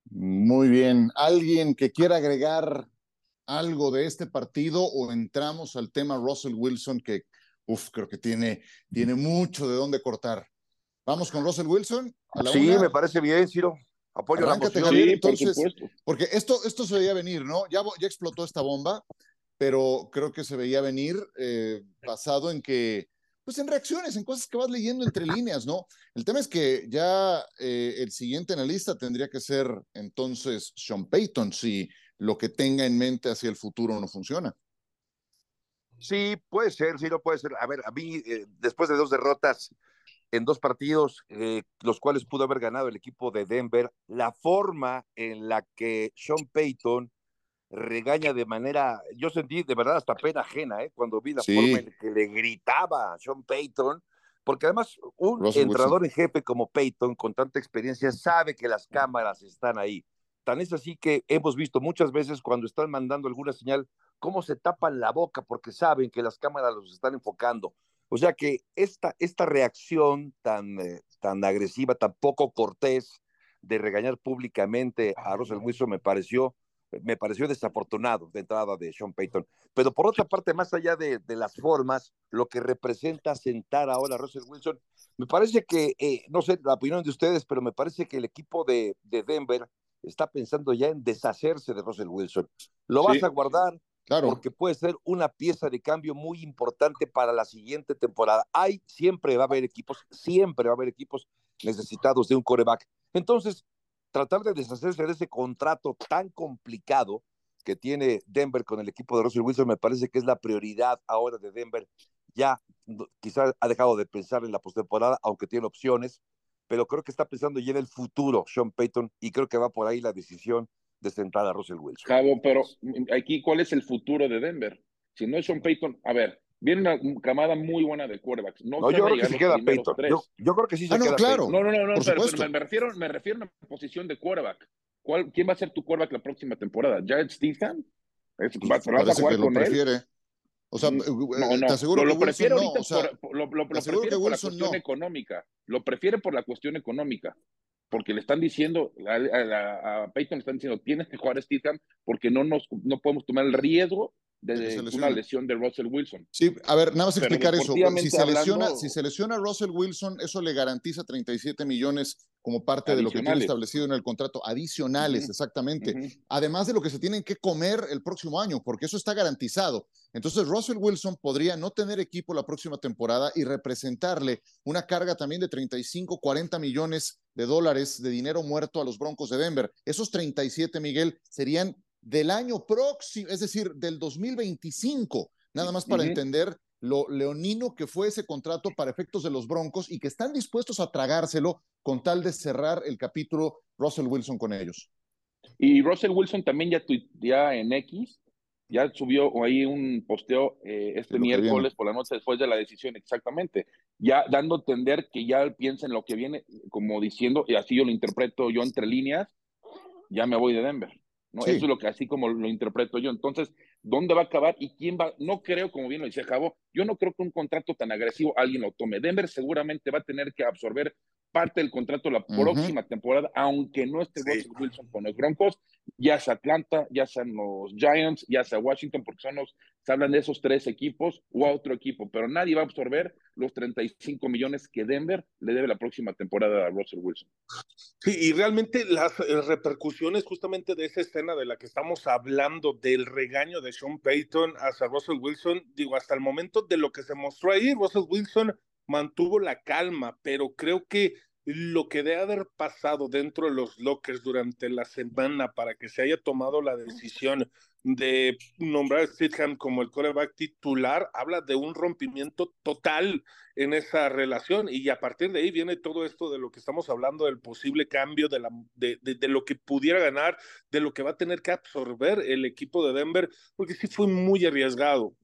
Muy bien. ¿Alguien que quiera agregar algo de este partido o entramos al tema Russell Wilson que, uf, creo que tiene, tiene mucho de dónde cortar? Vamos con Russell Wilson. sí, me parece bien, Ciro. Apoyo la moción. entonces, porque esto, esto se veía venir, ¿no? Ya, ya explotó esta bomba, pero creo que se veía venir eh, basado en que, pues en reacciones, en cosas que vas leyendo entre líneas, ¿no? El tema es que ya eh, el siguiente analista tendría que ser entonces Sean Payton, si lo que tenga en mente hacia el futuro no funciona. Sí, puede ser, sí, no puede ser. A ver, a mí, eh, después de dos derrotas en dos partidos, eh, los cuales pudo haber ganado el equipo de Denver, la forma en la que Sean Payton regaña de manera, yo sentí de verdad hasta pena ajena, ¿eh? cuando vi la forma en que le gritaba a Sean Payton, porque además un entrenador en jefe como Payton, con tanta experiencia, sabe que las cámaras están ahí. Tan es así que hemos visto muchas veces cuando están mandando alguna señal cómo se tapan la boca porque saben que las cámaras los están enfocando. O sea que esta, esta reacción tan, eh, tan agresiva, tan poco cortés de regañar públicamente a Russell Wilson me pareció, me pareció desafortunado de entrada de Sean Payton. Pero por otra parte, más allá de, de las formas, lo que representa sentar ahora a Russell Wilson, me parece que, eh, no sé la opinión de ustedes, pero me parece que el equipo de, de Denver está pensando ya en deshacerse de Russell Wilson. Lo vas a guardar, Claro. Porque puede ser una pieza de cambio muy importante para la siguiente temporada. Hay, siempre va a haber equipos, siempre va a haber equipos necesitados de un coreback. Entonces, tratar de deshacerse de ese contrato tan complicado que tiene Denver con el equipo de Russell Wilson me parece que es la prioridad ahora de Denver. Ya quizás ha dejado de pensar en la postemporada, aunque tiene opciones, pero creo que está pensando ya en el futuro Sean Payton y creo que va por ahí la decisión de sentar a Russell Wilson. Cabo, pero aquí, ¿cuál es el futuro de Denver? Si no es Sean Payton, a ver, viene una camada muy buena de quarterbacks. No, yo creo que se queda Payton. Yo, creo que sí se ah, queda claro. No, no, no, no pero, me, refiero, me refiero a una posición de quarterback. ¿Cuál, ¿Quién va a ser tu quarterback la próxima temporada? ¿Jared Stephen? ¿Vas, vas a jugar con prefiere. O sea, mm, eh, no, no, te aseguro lo, que prefiere Wilson ahorita no, por, lo, lo, lo prefiere por la cuestión económica. Lo prefiere por la cuestión económica porque le están diciendo, a, a, a, Peyton le están diciendo, tienes que jugar a Stidham porque no, nos, no podemos tomar el riesgo de, una lesión de Russell Wilson. Sí, a ver, nada más explicar eso. Si se, lesiona, si se lesiona Russell Wilson, eso le garantiza 37 millones como parte de lo que tiene establecido en el contrato, adicionales, exactamente. Además de lo que se tienen que comer el próximo año, porque eso está garantizado. Entonces, Russell Wilson podría no tener equipo la próxima temporada y representarle una carga también de 35, 40 millones de dólares de dinero muerto a los Broncos de Denver. Esos 37, Miguel, serían del año próximo, es decir, del 2025, nada más para entender lo leonino que fue ese contrato para efectos de los Broncos y que están dispuestos a tragárselo con tal de cerrar el capítulo Russell Wilson con ellos. Y Russell Wilson también ya tuitea en X, ya subió ahí un posteo eh, este miércoles por la noche después de la decisión, exactamente, ya dando a entender que ya piensa en lo que viene, como diciendo, y así yo lo interpreto yo entre líneas, ya me voy de Denver. ¿No? Eso es lo que así como lo interpreto yo. Entonces, ¿dónde va a acabar y quién va? No creo, como bien lo decía Javo, yo no creo que un contrato tan agresivo alguien lo tome. Denver seguramente va a tener que absorber parte del contrato la próxima temporada, aunque no esté Wilson con los Broncos, ya sea Atlanta, ya sean los Giants, ya sea Washington, porque son los, se hablan de esos tres equipos o a otro equipo, pero nadie va a absorber los 35 millones que Denver le debe la próxima temporada a Russell Wilson. Sí, y realmente las eh, repercusiones justamente de esa escena de la que estamos hablando, del regaño de Sean Payton hacia Russell Wilson, digo, hasta el momento de lo que se mostró ahí, Russell Wilson mantuvo la calma, pero creo que lo que debe haber pasado dentro de los lockers durante la semana para que se haya tomado la decisión de nombrar a Stidham como el coreback titular, habla de un rompimiento total en esa relación y a partir de ahí viene todo esto de lo que estamos hablando, del posible cambio, de, la, de, de, de lo que pudiera ganar, de lo que va a tener que absorber el equipo de Denver, porque sí fue muy arriesgado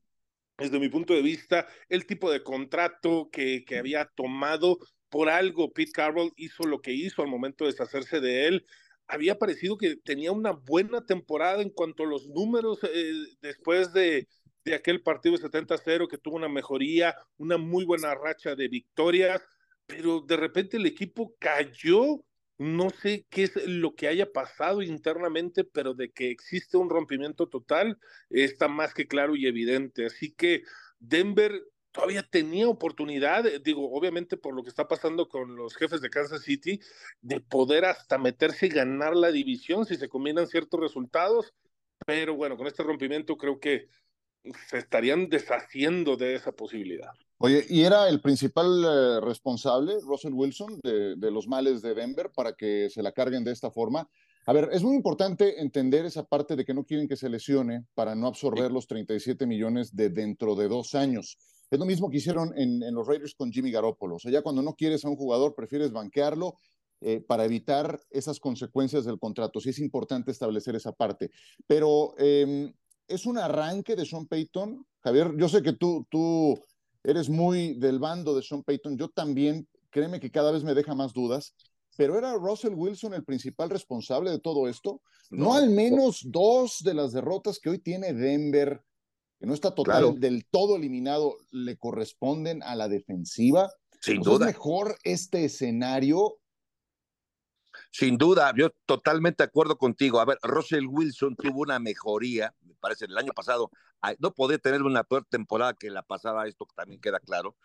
desde mi punto de vista, el tipo de contrato que, que había tomado, por algo Pete Carroll hizo lo que hizo al momento de deshacerse de él. Había parecido que tenía una buena temporada en cuanto a los números eh, después de, de aquel partido de 70-0 que tuvo una mejoría, una muy buena racha de victorias, pero de repente el equipo cayó no sé qué es lo que haya pasado internamente, pero de que existe un rompimiento total está más que claro y evidente. Así que Denver todavía tenía oportunidad, eh, digo, obviamente por lo que está pasando con los jefes de Kansas City, de poder hasta meterse y ganar la división si se combinan ciertos resultados. Pero bueno, con este rompimiento creo que se estarían deshaciendo de esa posibilidad. Oye, ¿y era el principal eh, responsable, Russell Wilson, de, de, los males de Denver para que se la carguen de esta forma? A ver, es muy importante entender esa parte de que no quieren que se lesione para no absorber los 37 millones de dentro de dos años. Es lo mismo que hicieron en, en los Raiders con Jimmy Garoppolo. O sea, ya cuando no quieres a un jugador, prefieres banquearlo eh, para evitar esas consecuencias del contrato. Sí es importante establecer esa parte. Pero eh, es un arranque de Sean Payton. Javier, yo sé que tú, tú eres muy del bando de Sean Payton. Yo también, créeme que cada vez me deja más dudas. Pero ¿era Russell Wilson el principal responsable de todo esto? No, no al menos dos de las derrotas que hoy tiene Denver, que no está total claro. del todo eliminado, le corresponden a la defensiva. Sin pues duda. ¿Es mejor este escenario sin duda, yo totalmente acuerdo contigo. A ver, Russell Wilson tuvo una mejoría, me parece, el año pasado. No podía tener una peor temporada que la pasada, esto también queda claro.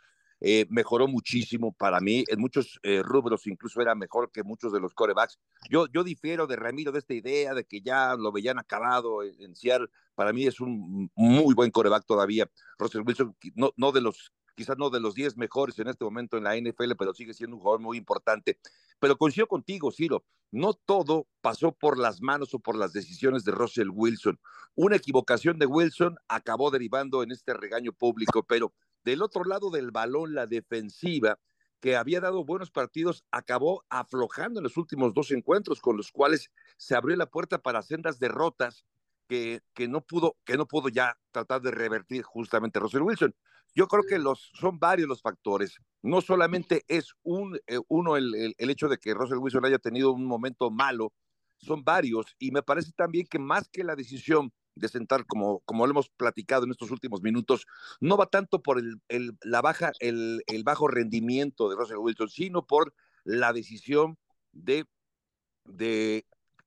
Eh, mejoró muchísimo para mí, en muchos eh, rubros incluso era mejor que muchos de los corebacks. Yo, yo difiero de Ramiro de esta idea de que ya lo veían acabado en, en Seattle. Para mí es un muy buen coreback todavía. Russell Wilson, no, no de los quizás no de los 10 mejores en este momento en la NFL, pero sigue siendo un jugador muy importante. Pero coincido contigo, Ciro, no todo pasó por las manos o por las decisiones de Russell Wilson. Una equivocación de Wilson acabó derivando en este regaño público, pero del otro lado del balón, la defensiva, que había dado buenos partidos, acabó aflojando en los últimos dos encuentros, con los cuales se abrió la puerta para sendas derrotas que, que, no pudo, que no pudo ya tratar de revertir justamente Russell Wilson. Yo creo que los, son varios los factores. No solamente es un, eh, uno el, el, hecho de que Russell Wilson haya tenido un momento malo, son varios. Y me parece también que más que la decisión de sentar, como, como lo hemos platicado en estos últimos minutos, no va tanto por el, el la baja, el bajo rendimiento de Russell Wilson, sino por la decisión de, de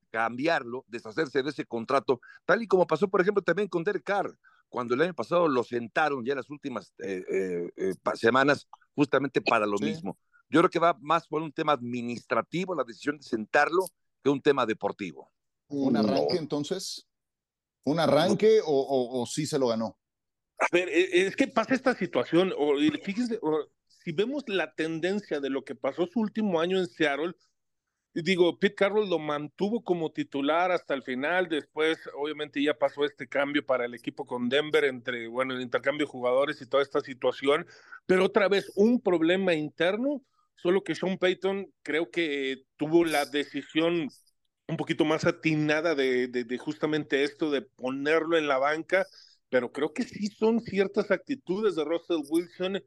cambiarlo, deshacerse de ese contrato, tal y como pasó, por ejemplo, también con Derek Carr cuando el año pasado lo sentaron ya en las últimas eh, eh, eh, semanas justamente para lo sí. mismo. Yo creo que va más por un tema administrativo la decisión de sentarlo que un tema deportivo. ¿Un arranque no. entonces? ¿Un arranque o, o, o, sí se lo ganó? A ver, es que pasa esta situación, o, fíjense, si vemos la tendencia de lo que pasó su último año en Seattle, digo, Pete Carroll lo mantuvo como titular hasta el final, después obviamente ya pasó este cambio para el equipo con Denver entre, bueno, el intercambio de jugadores y toda esta situación, pero otra vez un problema interno, solo que Sean Payton creo que tuvo la decisión un poquito más atinada de, de, de justamente esto, de ponerlo en la banca, pero creo que sí son ciertas actitudes de Russell Wilson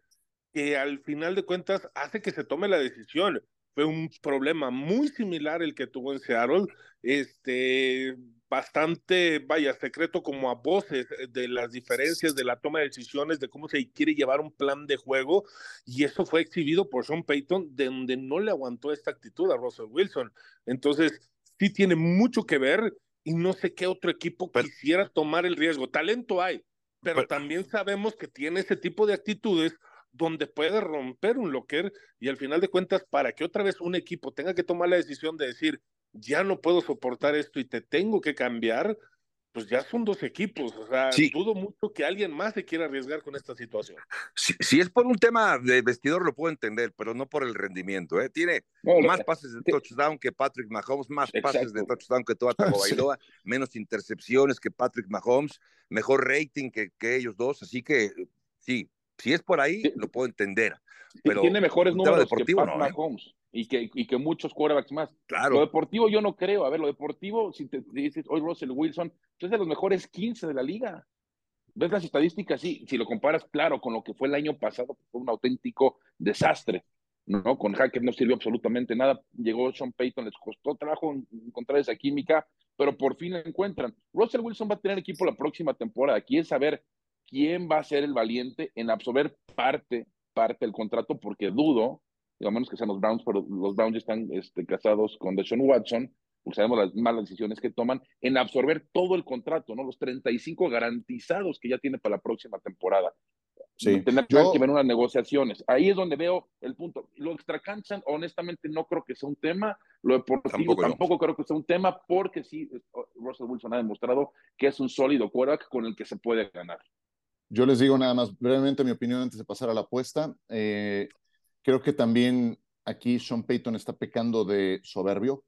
que al final de cuentas hace que se tome la decisión fue un problema muy similar el que tuvo en Seattle, este, bastante, vaya, secreto como a voces de las diferencias de la toma de decisiones, de cómo se quiere llevar un plan de juego, y eso fue exhibido por Sean Payton, de donde no le aguantó esta actitud a Russell Wilson. Entonces, sí tiene mucho que ver, y no sé qué otro equipo pero, quisiera tomar el riesgo. Talento hay, pero, pero también sabemos que tiene ese tipo de actitudes donde puede romper un locker y al final de cuentas, para que otra vez un equipo tenga que tomar la decisión de decir, ya no puedo soportar esto y te tengo que cambiar, pues ya son dos equipos. O sea, sí. dudo mucho que alguien más se quiera arriesgar con esta situación. Si, si, es por un tema de vestidor, lo puedo entender, pero no por el rendimiento. ¿eh? Tiene no, más pases de touchdown que Patrick Mahomes, más Exacto. pases de touchdown que Tua Tagovailoa, sí. menos intercepciones que Patrick Mahomes, mejor rating que, que ellos dos. Así que sí, si es por ahí, sí. lo puedo entender. Pero tiene mejores números deportivo, que Pat no, Mahomes ¿eh? y, que, y que muchos quarterbacks más. Claro. Lo deportivo yo no creo. A ver, lo deportivo, si te dices hoy Russell Wilson, es de los mejores 15 de la liga. ¿Ves las estadísticas? Sí, si lo comparas, claro, con lo que fue el año pasado, fue un auténtico desastre. ¿no? Con Hackett no sirvió absolutamente nada. Llegó Sean Payton, les costó trabajo encontrar esa química, pero por fin la encuentran. Russell Wilson va a tener equipo la próxima temporada. Aquí es saber quién va a ser el valiente en absorber parte, parte del contrato, porque dudo, digo, a menos que sean los Browns, pero los Browns están este, casados con Deshaun Watson, porque sabemos las malas decisiones que toman, en absorber todo el contrato, ¿no? Los 35 garantizados que ya tiene para la próxima temporada. Sí. Tener Yo... que ver unas negociaciones. Ahí es donde veo el punto. Lo extracansan, honestamente, no creo que sea un tema. Lo deportivo tampoco, tampoco creo que sea un tema, porque sí, Russell Wilson ha demostrado que es un sólido quarterback con el que se puede ganar. Yo les digo nada más brevemente mi opinión antes de pasar a la apuesta. Eh, creo que también aquí Sean Payton está pecando de soberbio.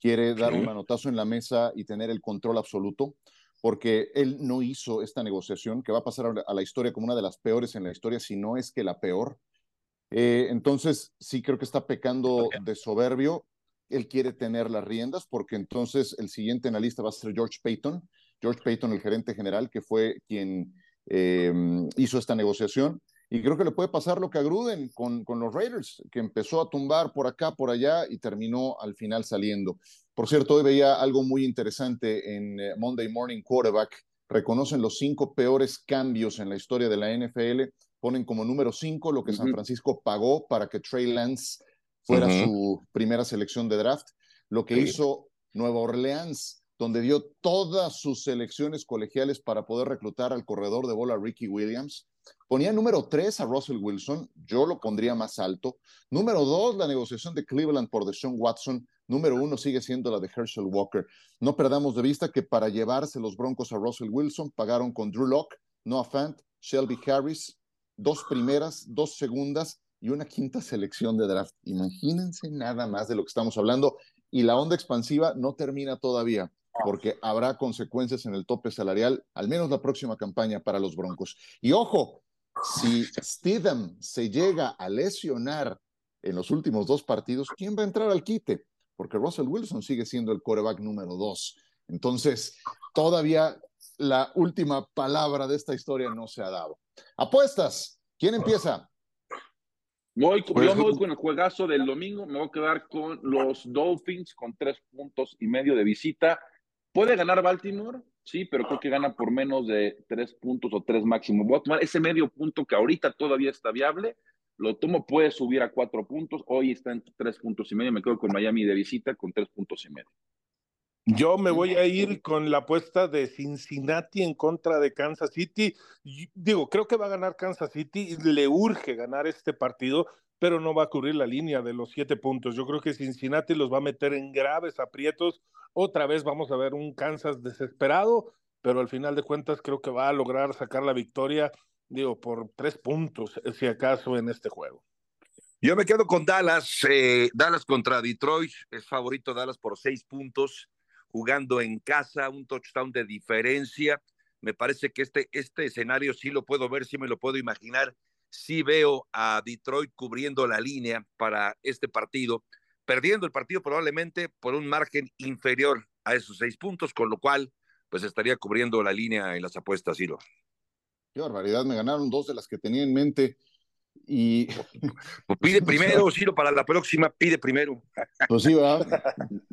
Quiere dar un manotazo en la mesa y tener el control absoluto, porque él no hizo esta negociación que va a pasar a la historia como una de las peores en la historia, si no es que la peor. Eh, entonces, sí creo que está pecando de soberbio. Él quiere tener las riendas porque entonces el siguiente en la lista va a ser George Payton. George Payton, el gerente general, que fue quien eh, hizo esta negociación. Y creo que le puede pasar lo que a Gruden con, con los Raiders, que empezó a tumbar por acá, por allá y terminó al final saliendo. Por cierto, hoy veía algo muy interesante en eh, Monday Morning Quarterback. Reconocen los cinco peores cambios en la historia de la NFL. Ponen como número cinco lo que San Francisco pagó para que Trey Lance fuera su primera selección de draft. Lo que hizo Nueva Orleans, donde dio todas sus selecciones colegiales para poder reclutar al corredor de bola Ricky Williams Ponía número tres a Russell Wilson, yo lo pondría más alto. Número dos, la negociación de Cleveland por Deshaun Watson. Número uno sigue siendo la de Herschel Walker. No perdamos de vista que para llevarse los Broncos a Russell Wilson pagaron con Drew Locke, Noah Fant, Shelby Harris, dos primeras, dos segundas y una quinta selección de draft. Imagínense nada más de lo que estamos hablando. Y la onda expansiva no termina todavía porque habrá consecuencias en el tope salarial, al menos la próxima campaña para los Broncos. Y ojo, si Stidham se llega a lesionar en los últimos dos partidos, ¿quién va a entrar al quite? Porque Russell Wilson sigue siendo el coreback número dos. Entonces, todavía la última palabra de esta historia no se ha dado. Apuestas, ¿quién empieza? Voy, pues, yo me voy con el juegazo del domingo, me voy a quedar con los Dolphins con tres puntos y medio de visita Puede ganar Baltimore, sí, pero creo que gana por menos de tres puntos o tres máximo. Voy a tomar ese medio punto que ahorita todavía está viable. Lo tomo, puede subir a cuatro puntos. Hoy está en tres puntos y medio. Me quedo con Miami de visita con tres puntos y medio. Yo me voy a ir con la apuesta de Cincinnati en contra de Kansas City. Digo, creo que va a ganar Kansas City. Le urge ganar este partido, pero no va a cubrir la línea de los siete puntos. Yo creo que Cincinnati los va a meter en graves aprietos otra vez vamos a ver un Kansas desesperado, pero al final de cuentas creo que va a lograr sacar la victoria, digo, por tres puntos, eh, si acaso, en este juego. Yo me quedo con Dallas, eh, Dallas contra Detroit, es favorito Dallas por seis puntos, jugando en casa, un touchdown de diferencia. Me parece que este, este escenario sí lo puedo ver, sí me lo puedo imaginar. Sí veo a Detroit cubriendo la línea para este partido perdiendo el partido probablemente por un margen inferior a esos seis puntos, con lo cual pues estaría cubriendo la línea en las apuestas, Ciro. Qué barbaridad, me ganaron dos de las que tenía en mente y... Pues pide primero, Ciro, para la próxima, pide primero. Pues sí, ¿verdad?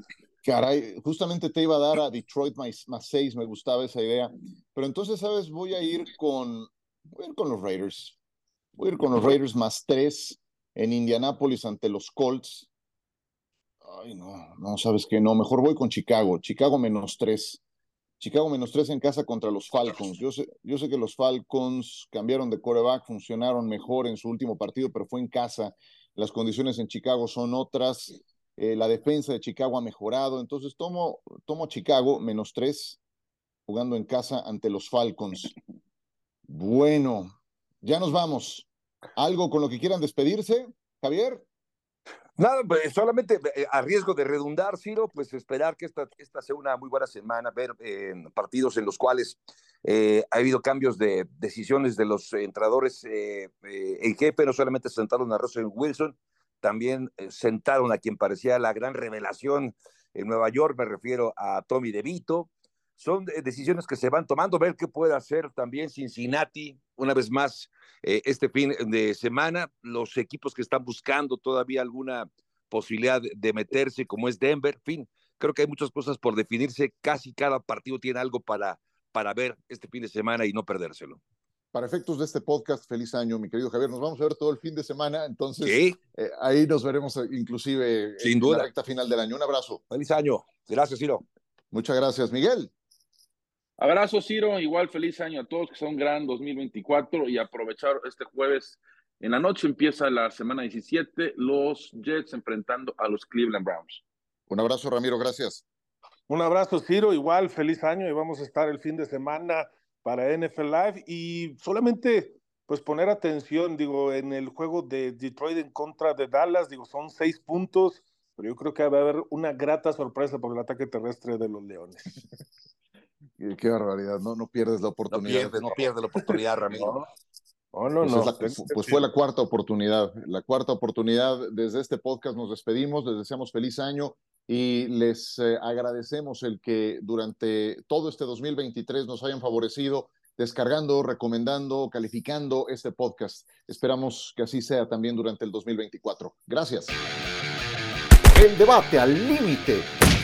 Caray, justamente te iba a dar a Detroit más, más seis, me gustaba esa idea. Pero entonces, ¿sabes? Voy a ir con, voy a ir con los Raiders. Voy a ir con los Raiders más tres en Indianápolis ante los Colts. Ay, no, no, sabes que no, mejor voy con Chicago. Chicago menos tres. Chicago menos tres en casa contra los Falcons. Yo sé, yo sé que los Falcons cambiaron de coreback, funcionaron mejor en su último partido, pero fue en casa. Las condiciones en Chicago son otras. Eh, la defensa de Chicago ha mejorado. Entonces tomo, tomo Chicago menos tres jugando en casa ante los Falcons. Bueno, ya nos vamos. ¿Algo con lo que quieran despedirse, Javier? Nada, pues solamente eh, a riesgo de redundar, Ciro, pues esperar que esta, esta sea una muy buena semana, ver eh, partidos en los cuales eh, ha habido cambios de decisiones de los entrenadores en jefe, no solamente sentaron a Russell Wilson, también sentaron a quien parecía la gran revelación en Nueva York, me refiero a Tommy DeVito. Son decisiones que se van tomando, ver qué puede hacer también Cincinnati, una vez más, eh, este fin de semana. Los equipos que están buscando todavía alguna posibilidad de meterse, como es Denver, en fin, creo que hay muchas cosas por definirse. Casi cada partido tiene algo para, para ver este fin de semana y no perdérselo. Para efectos de este podcast, feliz año, mi querido Javier. Nos vamos a ver todo el fin de semana, entonces eh, ahí nos veremos eh, inclusive Sin en la recta final del año. Un abrazo. Feliz año. Gracias, Ciro. Muchas gracias, Miguel. Abrazo, Ciro. Igual feliz año a todos, que sea un gran 2024 y aprovechar este jueves en la noche empieza la semana 17, los Jets enfrentando a los Cleveland Browns. Un abrazo, Ramiro, gracias. Un abrazo, Ciro. Igual, feliz año y vamos a estar el fin de semana para NFL Live y solamente pues poner atención, digo, en el juego de Detroit en contra de Dallas, digo, son seis puntos, pero yo creo que va a haber una grata sorpresa por el ataque terrestre de los Leones. Qué barbaridad, no, no pierdes la oportunidad. No pierdes, la oportunidad, Ramiro. No, no, no. Pues, pues, fue la cuarta oportunidad, la cuarta oportunidad. Desde este podcast nos despedimos, les deseamos feliz año y les eh, agradecemos el que durante todo este 2023 nos hayan favorecido descargando, recomendando, calificando este podcast. Esperamos que así sea también durante el 2024. Gracias. El debate al límite,